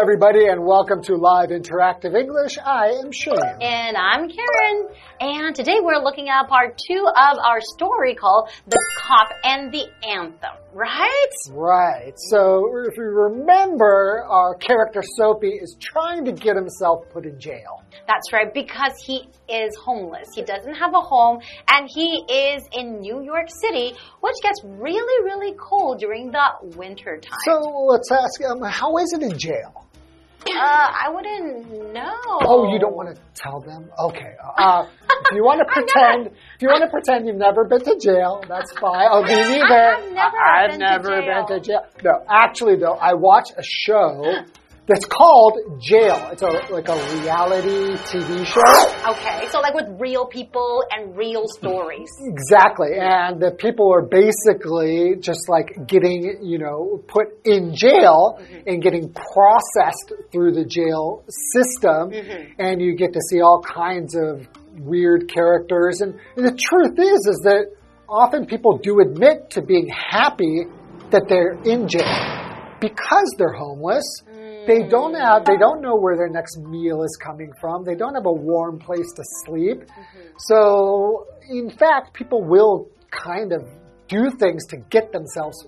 everybody, and welcome to Live Interactive English. I am Shane. And I'm Karen. And today we're looking at part two of our story called The Cop and the Anthem, right? Right. So, if you remember, our character Soapy is trying to get himself put in jail. That's right, because he is homeless. He doesn't have a home, and he is in New York City, which gets really, really cold during the winter time. So, let's ask him, how is it in jail? Uh, I wouldn't know. Oh, you don't want to tell them? Okay. Uh, if you want to pretend, if you want to pretend you've never been to jail, that's fine. Oh, me neither. I've never I've been to never jail. been to jail. No, actually, though, I watch a show that's called Jail. It's a like a reality TV show. Okay, so like with real people and real stories. Exactly. And the people are basically just like getting, you know, put in jail mm-hmm. and getting processed through the jail system. Mm-hmm. And you get to see all kinds of weird characters. And, and the truth is, is that often people do admit to being happy that they're in jail because they're homeless. They don't have, they don't know where their next meal is coming from. They don't have a warm place to sleep. Mm-hmm. So, in fact, people will kind of do things to get themselves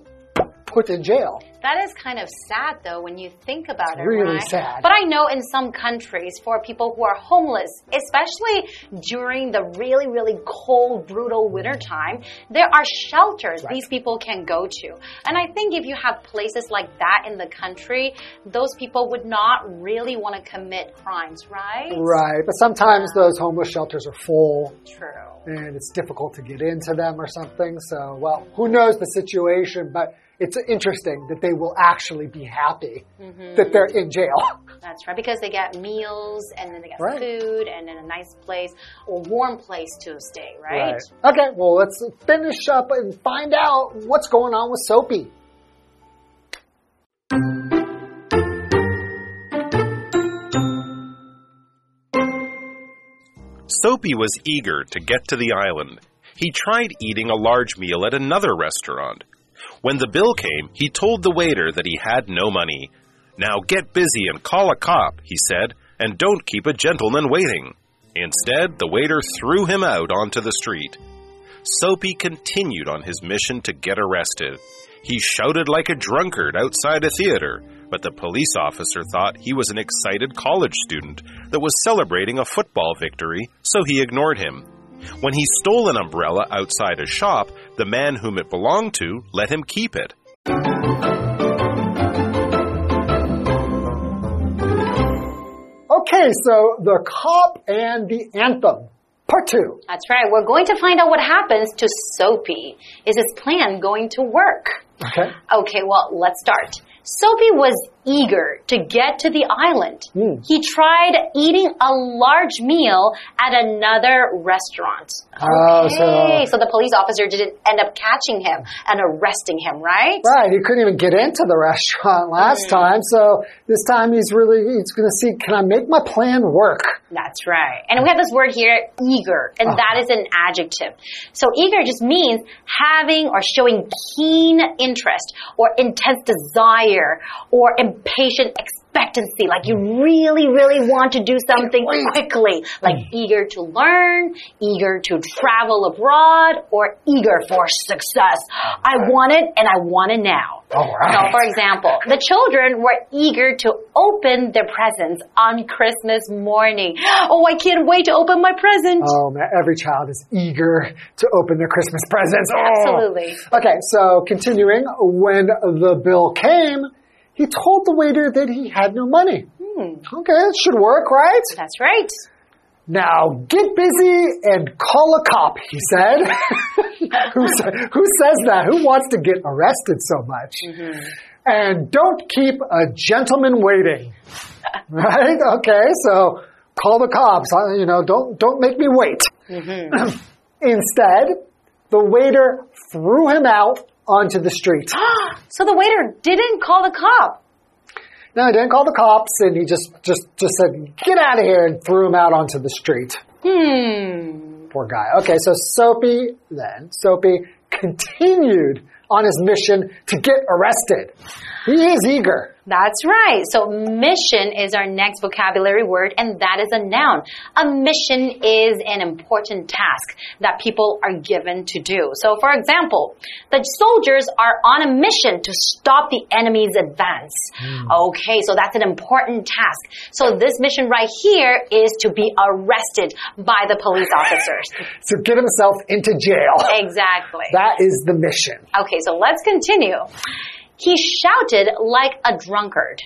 put in jail. That is kind of sad, though, when you think about it. really right? sad. But I know in some countries, for people who are homeless, especially during the really, really cold, brutal winter time, there are shelters these people can go to. And I think if you have places like that in the country, those people would not really want to commit crimes, right? Right. But sometimes those homeless shelters are full True. and it's difficult to get into them or something. So, well, who knows the situation, but it's interesting that they will actually be happy mm-hmm. that they're in jail. That's right, because they get meals and then they get Right. food and then a nice place or warm place to stay, right? Okay, well, let's finish up and find out what's going on with Soapy. Soapy was eager to get to the island. He tried eating a large meal at another restaurant. When the bill came, he told the waiter that he had no money. Now get busy and call a cop, he said, and don't keep a gentleman waiting. Instead, the waiter threw him out onto the street. Soapy continued on his mission to get arrested. He shouted like a drunkard outside a theater, but the police officer thought he was an excited college student that was celebrating a football victory, so he ignored him. When he stole an umbrella outside a shop, the man whom it belonged to let him keep it. Okay, so the cop and the anthem, part two. That's right. We're going to find out what happens to Soapy. Is his plan going to work? Okay. Okay, well, let's start. Soapy was eager to get to the island. Hmm. He tried eating a large meal at another restaurant. Oh, so- okay, so the police officer didn't end up catching him and arresting him, right? Right, he couldn't even get into the restaurant last time, so this time he's really he's going to see can I make my plan work? That's right. And we have this word here, eager, and Uh-huh. that is an adjective. So eager just means having or showing keen interest or intense desire or impatient expectancy. Like you really, really want to do something quickly. Like eager to learn, eager to travel abroad, or eager for success. I want it and I want it now. All So, for example, the children were eager to open their presents on Christmas morning. Oh, I can't wait to open my present. Oh man, every child is eager to open their Christmas presents. Oh. Absolutely. Okay, so continuing, when the bill came, he told the waiter that he had no money. Hmm. Okay, it should work, right? That's right. Now get busy and call a cop, he said. who, sa- who says that? Who wants to get arrested so much? And don't keep a gentleman waiting. right? Okay, so call the cops. You know, don't, don't make me wait. Instead, the waiter threw him out onto the street. So the waiter didn't call the cop. No, he didn't call the cops, and he just, just, just said, get out of here, and threw him out onto the street. Hmm. poor guy. Okay, so Soapy then, Soapy continued on his mission to get arrested. He is eager. That's right. So mission is our next vocabulary word, and that is a noun. A mission is an important task that people are given to do. So for example, the soldiers are on a mission to stop the enemy's advance. Mm. Okay, so that's an important task. So this mission right here is to be arrested by the police officers. to get himself into jail. Exactly. That is the mission. Okay, so let's continue. He shouted like a drunkard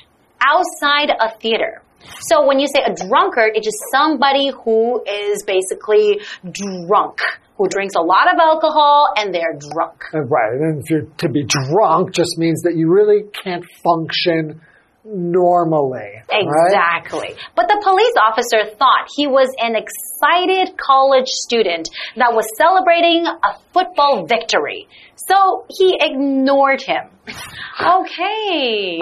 outside a theater. So when you say a drunkard, it's just somebody who is basically drunk, who drinks a lot of alcohol and they're drunk. Uh, right. And to be drunk just means that you really can't function normally. Exactly. Right? But the police officer thought he was an excited college student that was celebrating a football victory. So he ignored him. Okay.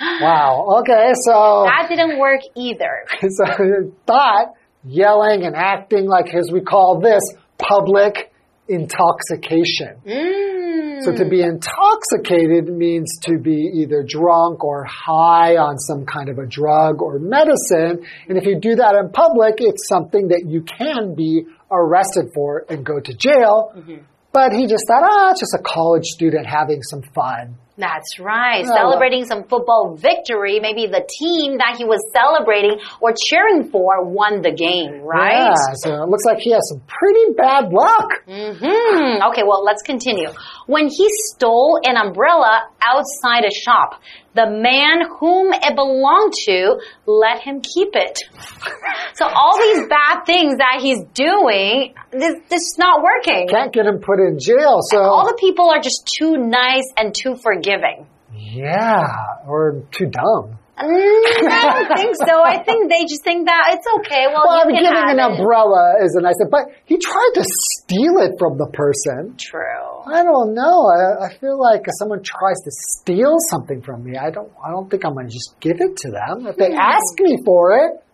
wow. Okay, so. That didn't work either. So, but yelling and acting like, as we call this, public intoxication. Mm. So to be intoxicated means to be either drunk or high on some kind of a drug or medicine. And if you do that in public, it's something that you can be arrested for and go to jail. Mm -hmm. But he just thought, ah, it's just a college student having some fun. That's right. Oh. Celebrating some football victory. Maybe the team that he was celebrating or cheering for won the game, right? Yeah, so it looks like he has some pretty bad luck. Mm hmm Okay, well, let's continue. When he stole an umbrella outside a shop, the man whom it belonged to let him keep it. so all these bad things that he's doing, this, this is not working. Can't get him put in jail. So all the people are just too nice and too forgiving. Yeah, or too dumb. Mm, I don't think so. I think they just think that it's okay. Well, well can giving an it. umbrella is a nice thing, but he tried to steal it from the person. True. I don't know. I, I feel like if someone tries to steal something from me, I don't. I don't think I'm going to just give it to them. If they hmm. ask me for it,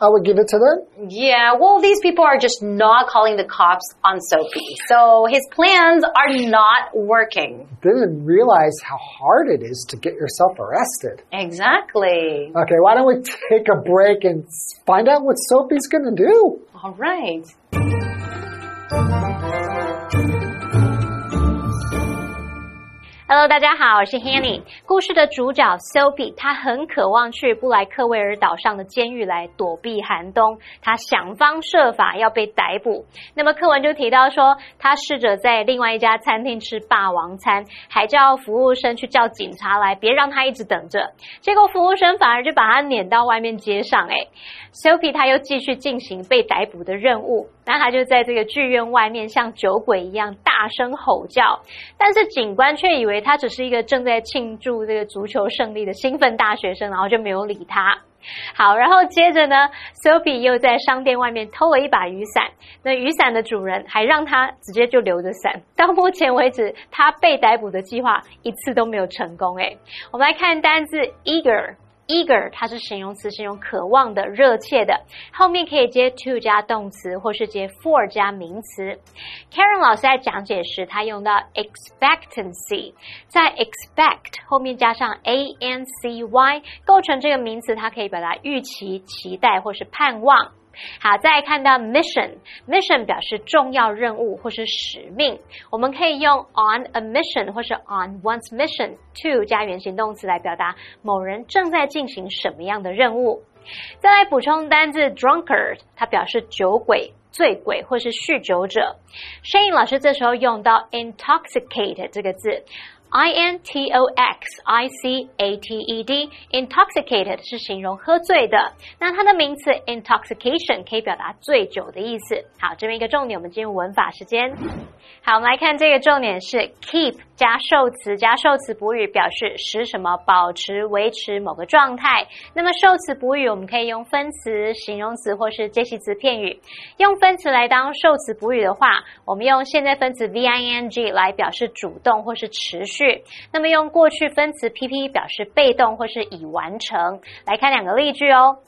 I would give it to them? Yeah, well, these people are just not calling the cops on Soapy. So his plans are not working. Didn't realize how hard it is to get yourself arrested. Exactly. Okay, why don't we take a break and find out what Soapy's going to do? All right. Hello，大家好，我是 Hanny。故事的主角 Sophie，他很渴望去布莱克维尔岛上的监狱来躲避寒冬，他想方设法要被逮捕。那么课文就提到说，他试着在另外一家餐厅吃霸王餐，还叫服务生去叫警察来，别让他一直等着。结果服务生反而就把他撵到外面街上。哎，Sophie 他又继续进行被逮捕的任务。那他就在这个剧院外面像酒鬼一样大声吼叫，但是警官却以为他只是一个正在庆祝这个足球胜利的兴奋大学生，然后就没有理他。好，然后接着呢，Sophie 又在商店外面偷了一把雨伞，那雨伞的主人还让他直接就留着伞。到目前为止，他被逮捕的计划一次都没有成功。诶，我们来看单字 eager。Eager，它是形容词，形容渴望的、热切的。后面可以接 to 加动词，或是接 for 加名词。Karen 老师在讲解时，他用到 expectancy，在 expect 后面加上 a n c y，构成这个名词，它可以表达预期、期待或是盼望。好，再来看到 mission，mission 表示重要任务或是使命，我们可以用 on a mission 或是 on one's mission to 加原形动词来表达某人正在进行什么样的任务。再来补充单字 drunkard，它表示酒鬼、醉鬼或是酗酒者。Shane 老师这时候用到 intoxicate 这个字。I N T O X I C A T E D，intoxicated 是形容喝醉的。那它的名词 intoxication 可以表达醉酒的意思。好，这边一个重点，我们进入文法时间。好，我们来看这个重点是 keep 加受词加受词补语，表示使什么保持、维持某个状态。那么受词补语我们可以用分词、形容词或是介系词片语。用分词来当受词补语的话，我们用现在分词 V I N G 来表示主动或是持续。那么用过去分词 PP 表示被动或是已完成。来看两个例句哦。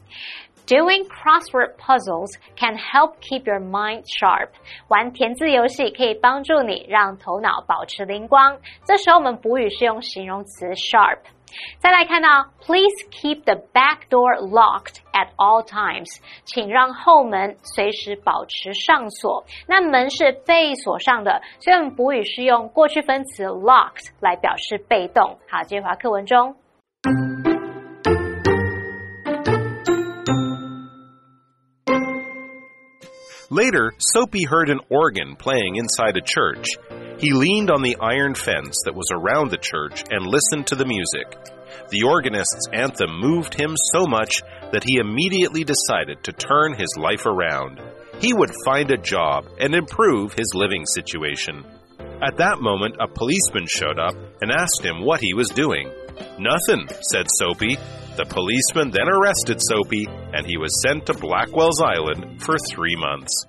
Doing crossword puzzles can help keep your mind sharp. 玩填字游戏可以帮助你让头脑保持灵光。这时候我们补语是用形容词 sharp。再来看到，Please keep the back door locked at all times。请让后门随时保持上锁。那门是被锁上的，所以我们补语是用过去分词 locked 来表示被动。好，接着回课文中。Later, Soapy heard an organ playing inside a church. He leaned on the iron fence that was around the church and listened to the music. The organist's anthem moved him so much that he immediately decided to turn his life around. He would find a job and improve his living situation. At that moment, a policeman showed up and asked him what he was doing. Nothing, said Soapy. The policeman then arrested Soapy, and he was sent to Blackwell's Island for three months.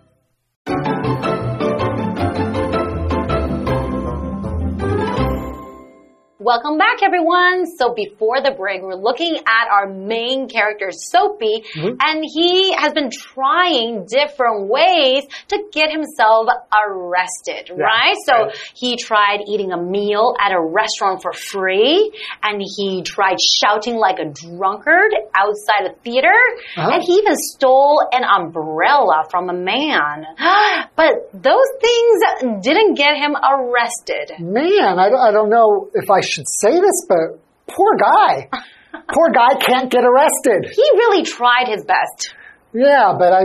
Welcome back, everyone. So before the break, we're looking at our main character, Soapy, Mm-hmm. and he has been trying different ways to get himself arrested, right? So right. he tried eating a meal at a restaurant for free, and he tried shouting like a drunkard outside a theater, Uh-huh. and he even stole an umbrella from a man. But those things didn't get him arrested. Man, I don't, I don't know if I should say this, but poor guy. poor guy can't get arrested. He really tried his best. Yeah, but I,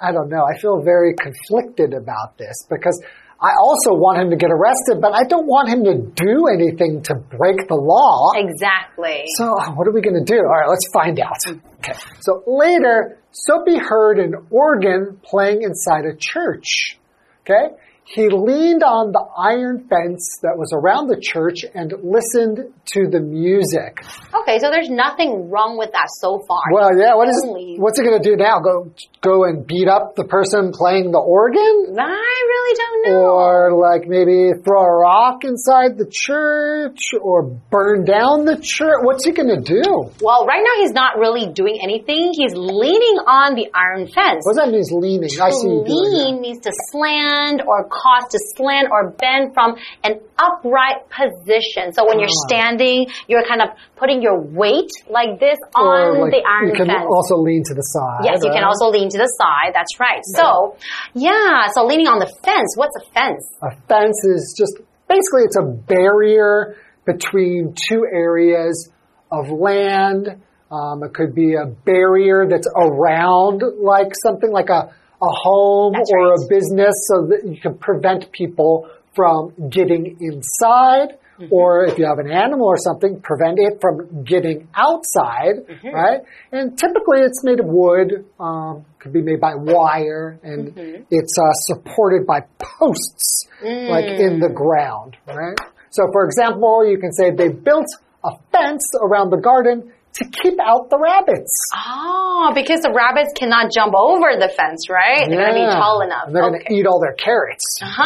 I don't know. I feel very conflicted about this because I also want him to get arrested, but I don't want him to do anything to break the law. Exactly. So what are we going to do? All right, let's find out. Okay. So later, Soapy heard an organ playing inside a church. Okay. He leaned on the iron fence that was around the church and listened to the music. Okay, so there's nothing wrong with that so far. Well, yeah, what is what's he going to do now? Go go and beat up the person playing the organ? I really don't know. Or like maybe throw a rock inside the church or burn down the church? What's he going to do? well, right now he's not really doing anything. He's leaning on the iron fence. What does that mean? he's Leaning. I see you. Lean means to slant or cause to slant or bend from an upright position. So when you're Ah. standing, you're kind of putting your weight like this Or on like, the iron you can fence. also lean to the side. Yes, you can also lean to the side. That's right. So, yeah, so leaning on the fence. What's a fence? A fence is just basically it's a barrier between two areas of land. Um, it could be a barrier that's around like something like a, a home That's or right. a business so that you can prevent people from getting inside. Mm-hmm. Or if you have an animal or something, prevent it from getting outside, Mm-hmm. right? And typically it's made of wood, um, could be made by wire, and Mm-hmm. it's uh, supported by posts, like in Mm. the ground, right? So, for example, you can say they built a fence around the garden to keep out the rabbits. Oh, because the rabbits cannot jump over the fence, right? They're going to be tall enough. And they're going to eat all their carrots. Uh-huh,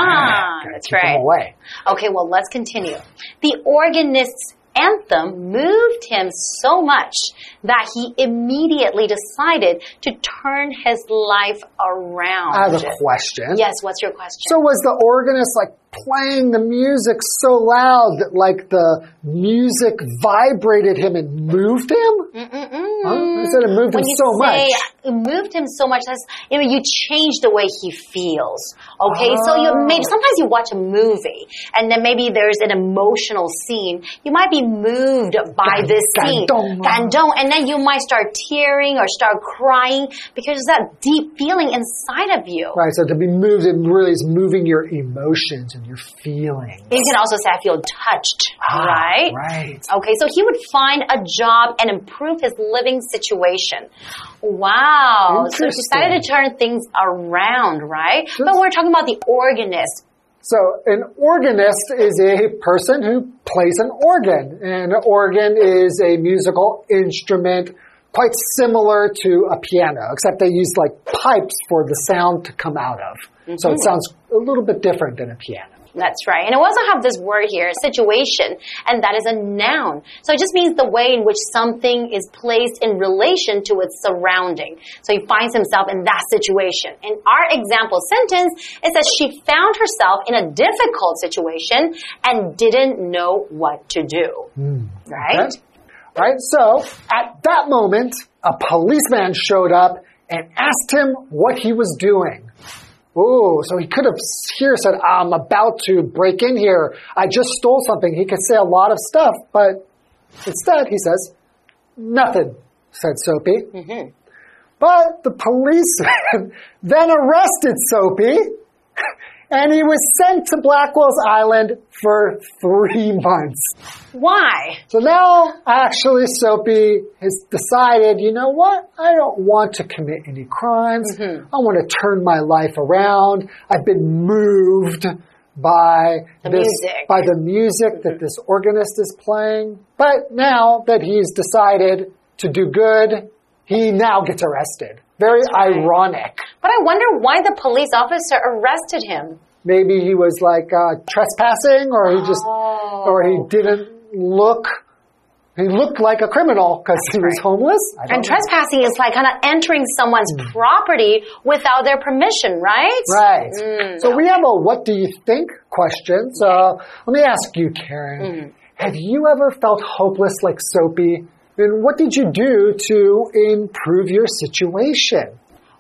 Gotta that's right. away. Okay, well, let's continue. The organist's anthem moved him so much that he immediately decided to turn his life around. I have a question. Yes, what's your question? So was the organist like playing the music so loud that like the music vibrated him and moved him? Mm-mm-mm. Huh? I said it moved when him so say much. it moved him so much, that's you know you change the way he feels. Okay, so you Oh. maybe sometimes you watch a movie and then maybe there's an emotional scene. You might be moved by this scene, gandong. gandong, and then you might start tearing or start crying because there's that deep feeling inside of you. Right, so to be moved, it really is moving your emotions and your feelings. You can also say, "I feel touched," Ah, right? Right. Okay, so he would find a job and improve his living situation. Wow. So he decided to turn things around, right? But we're talking about the organist. So an organist is a person who plays an organ. And an organ is a musical instrument quite similar to a piano, except they use like pipes for the sound to come out of. So it mm-hmm. sounds a little bit different than a piano. That's right. And I also have this word here, situation, and that is a noun. So it just means the way in which something is placed in relation to its surrounding. So he finds himself in that situation. In our example sentence, it says she found herself in a difficult situation and didn't know what to do. Hmm. Right? Okay. Right? So, at that moment, a policeman showed up and asked him what he was doing. Oh, so he could have here said, I'm about to break in here. I just stole something. He could say a lot of stuff, but instead he says, nothing, said Soapy. Mm -hmm. But the policeman then arrested Soapy and he was sent to Blackwell's Island for three months. Why? So now, actually, Soapy has decided, you know what? I don't want to commit any crimes. Mm -hmm. I want to turn my life around. I've been moved by the this, music. by the music that this organist is playing. But now that he's decided to do good, he now gets arrested. Very ironic. But I wonder why the police officer arrested him. Maybe he was like uh, trespassing, or he just, oh. or he didn't look. He looked like a criminal because he was homeless. And trespassing is like kind of entering someone's mm. property without their permission, right? Right. Mm, so we have a "What do you think?" question. So let me ask you, Karen. Mm. Have you ever felt hopeless like Soapy? And what did you do to improve your situation?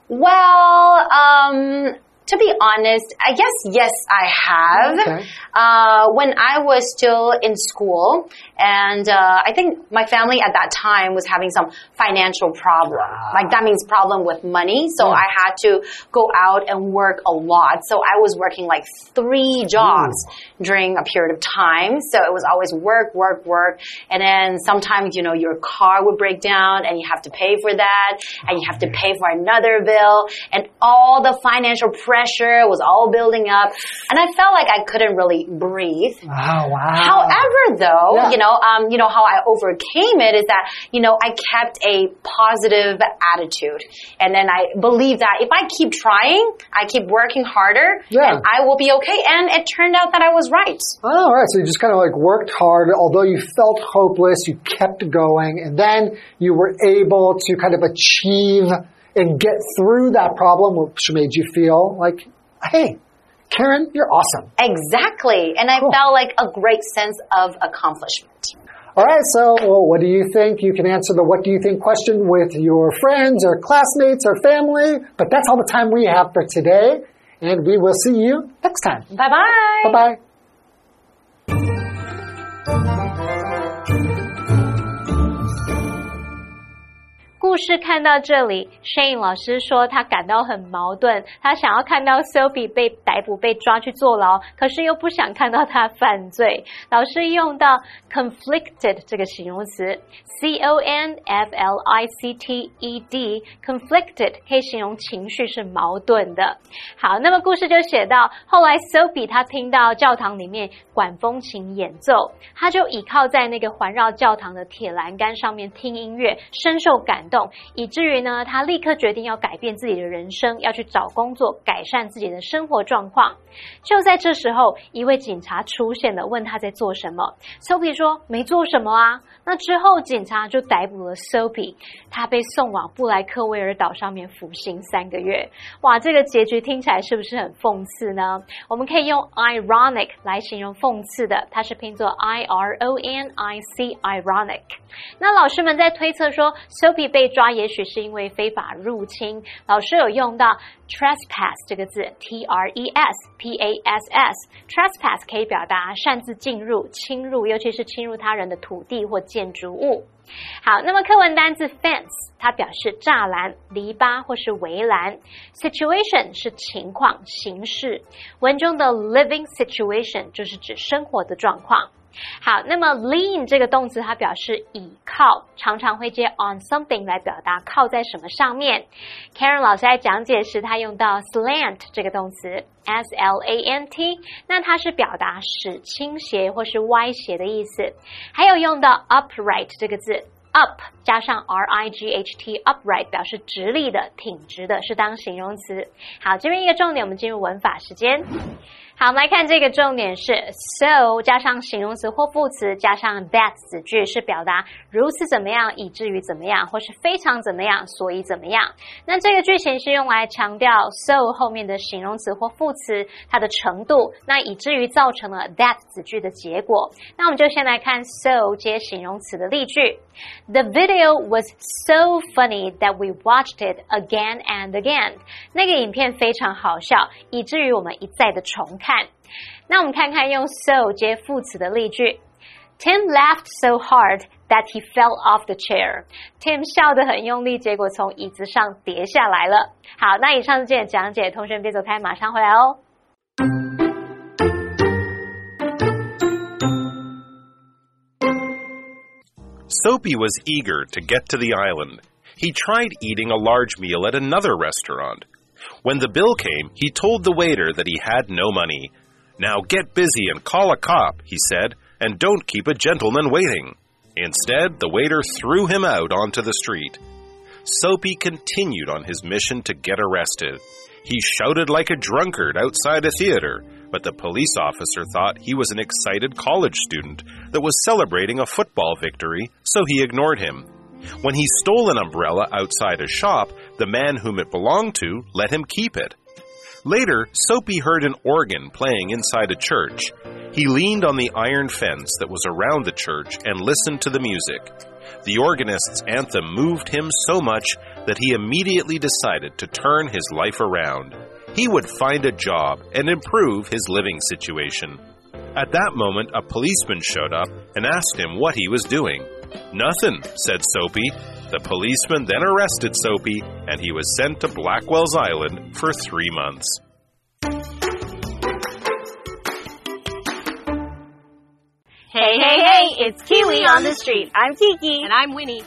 Well, um, to be honest, I guess yes, I have. Okay. Uh, when I was still in school, and uh, I think my family at that time was having some financial problem. Wow. Like that means problem with money. So Yeah. I had to go out and work a lot. So I was working like three jobs during a period of time. So it was always work, work, work, and then sometimes you know your car would break down, and you have to pay for that, and you have to pay for another bill, and all the financial pressure was all building up, and I felt like I couldn't really breathe. Oh wow. However, though, Yeah. you know, um, you know how I overcame it is that you know I kept a positive attitude, and then I believe that if I keep trying, I keep working harder, Yeah. and I will be okay. And it turned out that I was right. Oh, all right. So you just kind of like worked hard, although you felt hopeless, you kept going, and then you were able to kind of achieve and get through that problem, which made you feel like, hey, Karen, you're awesome. Exactly, and I Cool. felt like a great sense of accomplishment. All right. So, well, what do you think? You can answer the what do you think question with your friends or classmates or family. But that's all the time we have for today. And we will see you next time. Bye bye. Bye bye. 故事看到这里，Shane 老师说他感到很矛盾，他想要看到 Sophie 被逮捕、被抓去坐牢，可是又不想看到他犯罪。老师用到 conflicted 这个形容词，c o n f l i c t e d，conflicted 可以形容情绪是矛盾的。好，那么故事就写到后来，Sophie 他听到教堂里面管风琴演奏，他就倚靠在那个环绕教堂的铁栏杆上面听音乐，深受感动，以至于呢，他立刻决定要改变自己的人生，要去找工作，改善自己的生活状况。就在这时候，一位警察出现了，问他在做什么。sop 说没做什么啊。那之后，警察就逮捕了 sop 他被送往布莱克威尔岛上面服刑三个月。哇，这个结局听起来是不是很讽刺呢？我们可以用 ironic 来形容讽刺的，它是拼作 i r o n i c，ironic。那老师们在推测说 sop 被被抓也许是因为非法入侵。老师有用到 trespass 这个字，t r e s p a s s，trespass 可以表达擅自进入、侵入，尤其是侵入他人的土地或建筑物。好，那么课文单字 fence，它表示栅栏、篱笆或是围栏。situation 是情况、形式。文中的 living situation 就是指生活的状况。好，那么 lean 这个动词它表示倚靠，常常会接 on something 来表达靠在什么上面。Karen 老师在讲解时，他用到 slant 这个动词，s l a n t，那它是表达使倾斜或是歪斜的意思。还有用到 upright 这个字。up 加上 r i g h t upright 表示直立的、挺直的，是当形容词。好，这边一个重点，我们进入文法时间。好，我们来看这个重点是 so 加上形容词或副词加上 that 子句，是表达如此怎么样，以至于怎么样，或是非常怎么样，所以怎么样。那这个句型是用来强调 so 后面的形容词或副词它的程度，那以至于造成了 that 子句的结果。那我们就先来看 so 接形容词的例句。The video was so funny that we watched it again and again。那个影片非常好笑，以至于我们一再的重。那我们看看用 so 接副词的例句。Tim laughed so hard that he fell off the chair. Tim 笑得很用力，结果从椅子上跌下来了。好，那以上是今天的讲解，同学们别走开，马上回来哦。Soapy was eager to get to the island. He tried eating a large meal at another restaurant. when the bill came, he told the waiter that he had no money. Now get busy and call a cop, he said, and don't keep a gentleman waiting. Instead, the waiter threw him out onto the street. Soapy continued on his mission to get arrested. He shouted like a drunkard outside a theater, but the police officer thought he was an excited college student that was celebrating a football victory, so he ignored him. When he stole an umbrella outside a shop, the man whom it belonged to let him keep it. Later, Soapy heard an organ playing inside a church. He leaned on the iron fence that was around the church and listened to the music. The organist's anthem moved him so much that he immediately decided to turn his life around. He would find a job and improve his living situation. At that moment, a policeman showed up and asked him what he was doing. Nothing, said Soapy. The policeman then arrested Soapy and he was sent to Blackwell's Island for three months. Hey, hey, hey, it's Kiwi on the street. I'm Kiki. And I'm Winnie.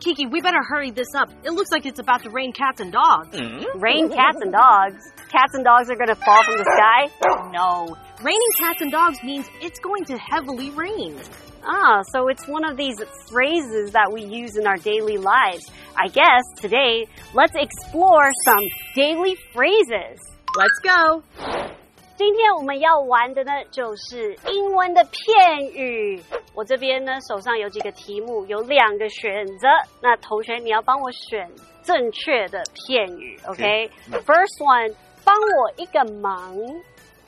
Kiki, we better hurry this up. It looks like it's about to rain cats and dogs. Hmm? Rain cats and dogs. Cats and dogs are gonna fall from the sky? No. Raining cats and dogs means it's going to heavily rain. Ah, so it's one of these phrases that we use in our daily lives. I guess today, let's explore some daily phrases. Let's go. 今天我们要玩的呢，就是英文的片语。我这边呢，手上有几个题目，有两个选择。那同学，你要帮我选正确的片语，OK？First、one，帮我一个忙。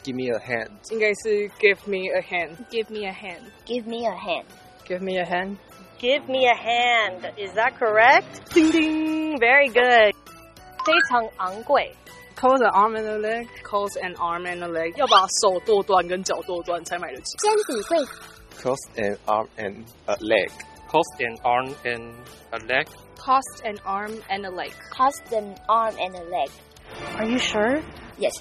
Give me a hand. 应该是 give me a hand. Give me a hand. Give me a hand. Give me a hand. Give me a hand. Is that correct? Ding ding. Very good. 非常昂贵。 Cost an arm and a leg. Cost an arm and a leg. 要把手剁断跟脚剁断才买得起。 Cost an arm and a leg. Cost an arm and a leg. Cost an arm and a leg. Cost an arm and a leg. Are you sure? Yes.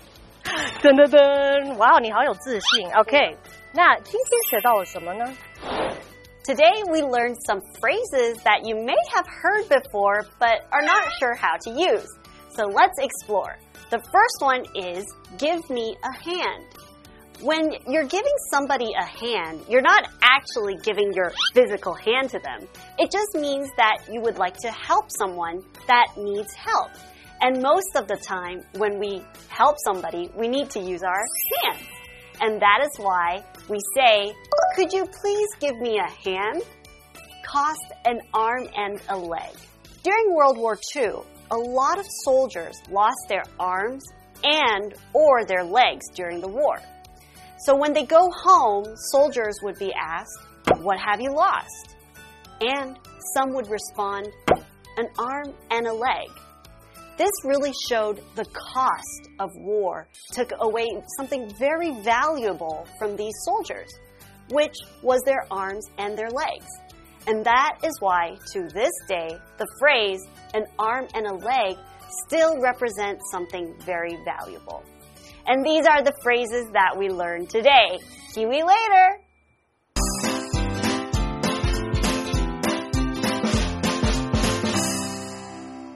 噔噔噔！哇，你好有自信。OK，那今天学到了什么呢？ Today we learned some phrases that you may have heard before but are not sure how to use. So let's explore. The first one is give me a hand. When you're giving somebody a hand, you're not actually giving your physical hand to them. It just means that you would like to help someone that needs help. And most of the time, when we help somebody, we need to use our hands. And that is why we say, Could you please give me a hand? Cost an arm and a leg. During World War II, a lot of soldiers lost their arms and or their legs during the war. So when they go home, soldiers would be asked, What have you lost? And some would respond, An arm and a leg. This really showed the cost of war, took away something very valuable from these soldiers, which was their arms and their legs. And that is why, to this day, the phrase an arm and a leg still represents something very valuable. And these are the phrases that we learned today. See you later!